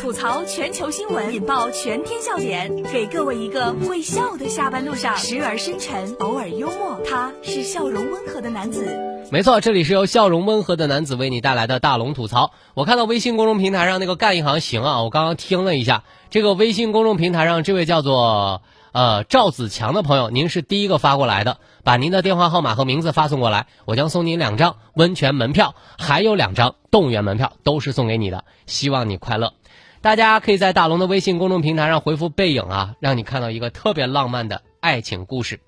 吐槽全球新闻，引爆全天笑点，给各位一个会笑的下班路上，时而深沉，偶尔幽默，他是笑容温和的男子。没错，这里是由笑容温和的男子为你带来的大龙吐槽。我看到微信公众平台上那个干一行行啊，我刚刚听了一下，这个微信公众平台上这位叫做呃赵子强的朋友，您是第一个发过来的，把您的电话号码和名字发送过来，我将送您两张温泉门票，还有两张动物园门票，都是送给你的，希望你快乐。大家可以在大龙的微信公众平台上回复“背影”啊，让你看到一个特别浪漫的爱情故事。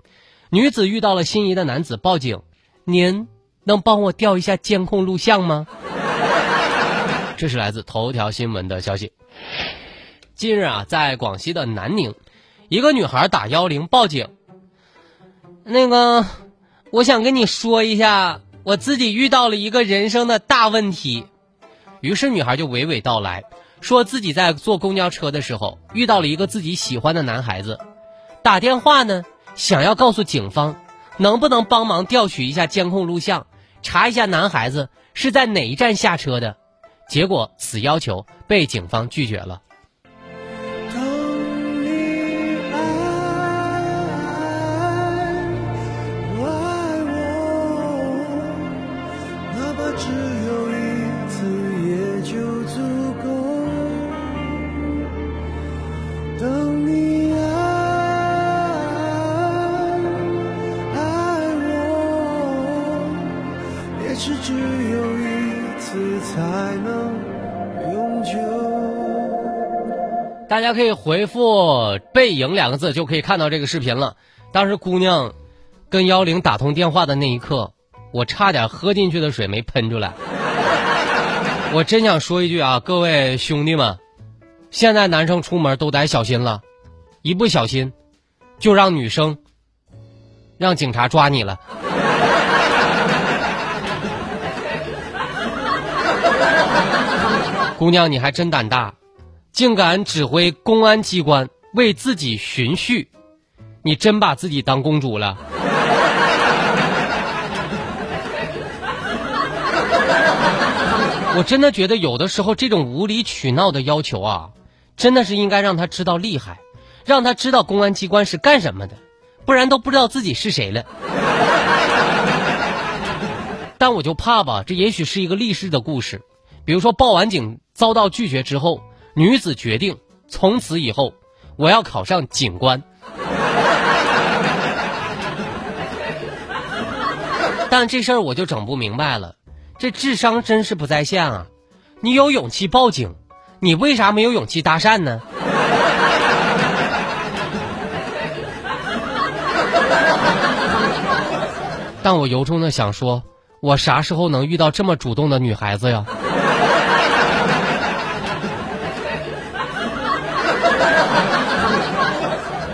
女子遇到了心仪的男子，报警，您能帮我调一下监控录像吗？这是来自头条新闻的消息。近日啊，在广西的南宁，一个女孩打幺零报警，那个，我想跟你说一下，我自己遇到了一个人生的大问题。于是女孩就娓娓道来。说自己在坐公交车的时候遇到了一个自己喜欢的男孩子，打电话呢，想要告诉警方，能不能帮忙调取一下监控录像，查一下男孩子是在哪一站下车的，结果此要求被警方拒绝了。大家可以回复“背影”两个字，就可以看到这个视频了。当时姑娘跟幺零打通电话的那一刻，我差点喝进去的水没喷出来。我真想说一句啊，各位兄弟们，现在男生出门都得小心了，一不小心就让女生让警察抓你了。姑娘，你还真胆大，竟敢指挥公安机关为自己寻婿，你真把自己当公主了。我真的觉得有的时候这种无理取闹的要求啊，真的是应该让他知道厉害，让他知道公安机关是干什么的，不然都不知道自己是谁了。但我就怕吧，这也许是一个历史的故事。比如说报完警遭到拒绝之后，女子决定从此以后我要考上警官。但这事儿我就整不明白了，这智商真是不在线啊！你有勇气报警，你为啥没有勇气搭讪呢？但我由衷的想说，我啥时候能遇到这么主动的女孩子呀？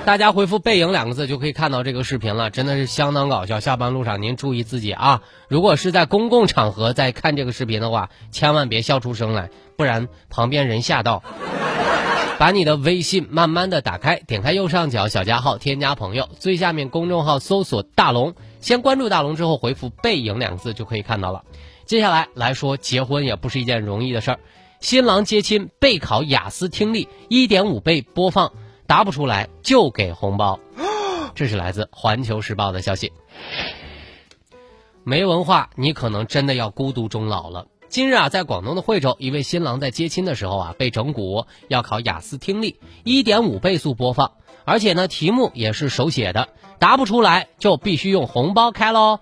大家回复“背影”两个字就可以看到这个视频了，真的是相当搞笑。下班路上您注意自己啊！如果是在公共场合在看这个视频的话，千万别笑出声来，不然旁边人吓到。把你的微信慢慢的打开，点开右上角小加号，添加朋友，最下面公众号搜索“大龙”，先关注大龙之后回复“背影”两个字就可以看到了。接下来来说，结婚也不是一件容易的事儿。新郎接亲备考雅思听力，一点五倍播放。答不出来就给红包，这是来自《环球时报》的消息。没文化，你可能真的要孤独终老了。今日啊，在广东的惠州，一位新郎在接亲的时候啊，被整蛊，要考雅思听力，一点五倍速播放，而且呢，题目也是手写的，答不出来就必须用红包开喽。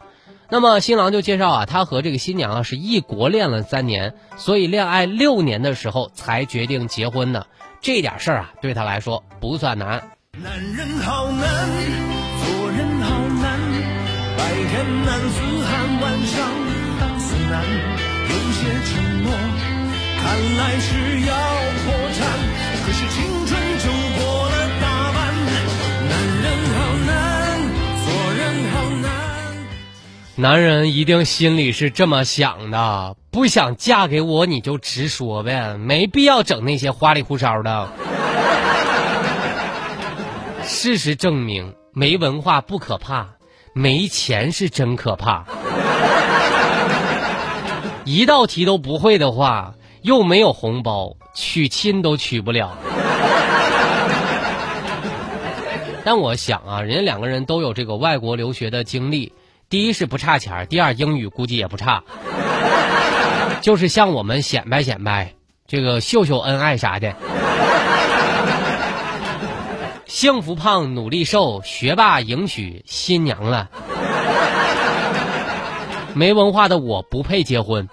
那么新郎就介绍啊，他和这个新娘啊是异国恋了三年，所以恋爱六年的时候才决定结婚的。这点事儿啊，对他来说不算难。男人好难，做人好难，白天难似寒，晚上当死难。有些承诺，看来是要破产，可是青春就过男人一定心里是这么想的。不想嫁给我，你就直说呗，没必要整那些花里胡哨的。事实证明，没文化不可怕，没钱是真可怕。一道题都不会的话，又没有红包，娶亲都娶不了。但我想啊，人家两个人都有这个外国留学的经历，第一是不差钱，第二英语估计也不差，就是向我们显摆显摆，这个秀秀恩爱啥的。幸福胖，努力瘦，学霸迎娶新娘了。没文化的我不配结婚。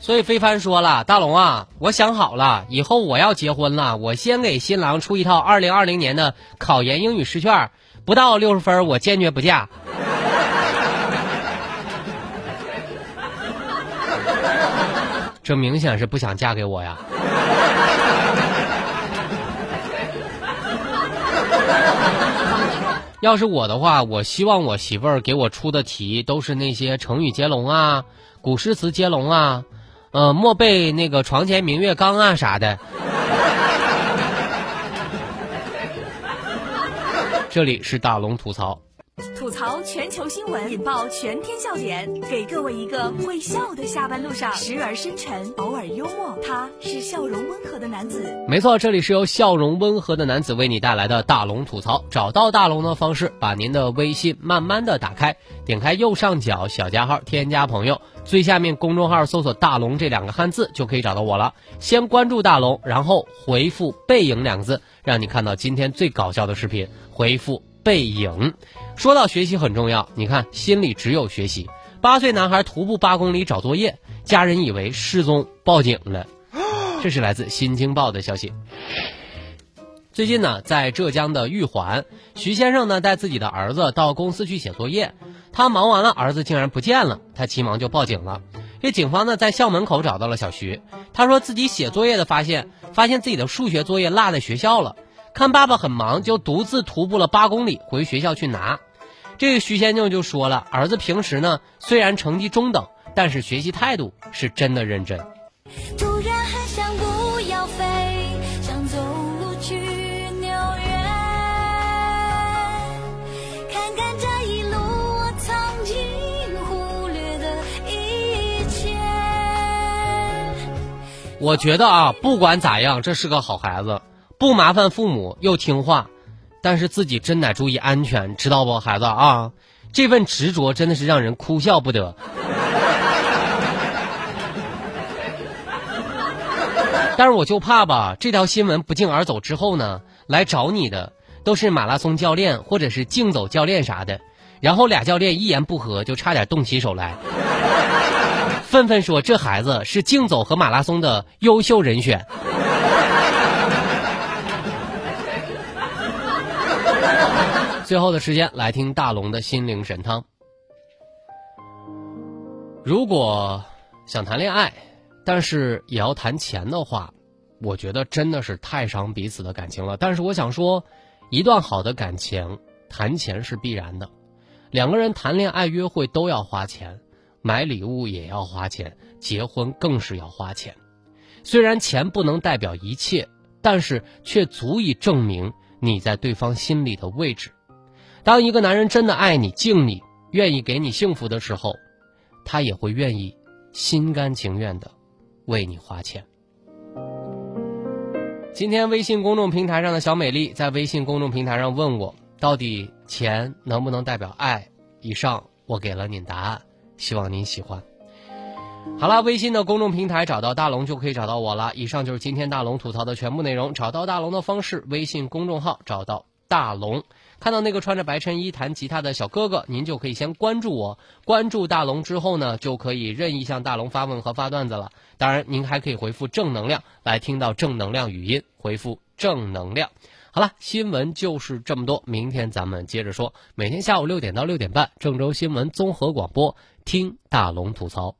所以非凡说了：“大龙啊，我想好了，以后我要结婚了，我先给新郎出一套二零二零年的考研英语试卷，不到六十分我坚决不嫁。”这明显是不想嫁给我呀。要是我的话，我希望我媳妇儿给我出的题都是那些成语接龙啊、古诗词接龙啊。呃，莫背那个床前明月光啊啥的。这里是大龙吐槽。吐槽全球新闻，引爆全天笑点，给各位一个会笑的下班路上，时而深沉，偶尔幽默。他是笑容温和的男子。没错，这里是由笑容温和的男子为你带来的大龙吐槽。找到大龙的方式，把您的微信慢慢的打开，点开右上角小加号，添加朋友，最下面公众号搜索“大龙”这两个汉字就可以找到我了。先关注大龙，然后回复“背影”两个字，让你看到今天最搞笑的视频。回复。背影，说到学习很重要，你看心里只有学习。八岁男孩徒步八公里找作业，家人以为失踪，报警了。这是来自《新京报》的消息。最近呢，在浙江的玉环，徐先生呢带自己的儿子到公司去写作业，他忙完了，儿子竟然不见了，他急忙就报警了。这警方呢在校门口找到了小徐，他说自己写作业的发现，发现自己的数学作业落在学校了。看爸爸很忙，就独自徒步了八公里回学校去拿。这个徐先生就说了，儿子平时呢虽然成绩中等，但是学习态度是真的认真。突然很想不要飞，想走路去纽约，看看这一路我曾经忽略的一切。我觉得啊，不管咋样，这是个好孩子。不麻烦父母又听话，但是自己真得注意安全，知道不，孩子啊？这份执着真的是让人哭笑不得。但是我就怕吧，这条新闻不胫而走之后呢，来找你的都是马拉松教练或者是竞走教练啥的，然后俩教练一言不合就差点动起手来，纷纷说这孩子是竞走和马拉松的优秀人选。最后的时间来听大龙的心灵神汤。如果想谈恋爱，但是也要谈钱的话，我觉得真的是太伤彼此的感情了。但是我想说，一段好的感情谈钱是必然的。两个人谈恋爱、约会都要花钱，买礼物也要花钱，结婚更是要花钱。虽然钱不能代表一切，但是却足以证明你在对方心里的位置。当一个男人真的爱你、敬你、愿意给你幸福的时候，他也会愿意心甘情愿的为你花钱。今天微信公众平台上的小美丽在微信公众平台上问我，到底钱能不能代表爱？以上我给了您答案，希望您喜欢。好了，微信的公众平台找到大龙就可以找到我了。以上就是今天大龙吐槽的全部内容。找到大龙的方式：微信公众号找到大龙。看到那个穿着白衬衣弹吉他的小哥哥，您就可以先关注我。关注大龙之后呢，就可以任意向大龙发问和发段子了。当然，您还可以回复正能量来听到正能量语音，回复正能量。好了，新闻就是这么多，明天咱们接着说。每天下午六点到六点半，郑州新闻综合广播，听大龙吐槽。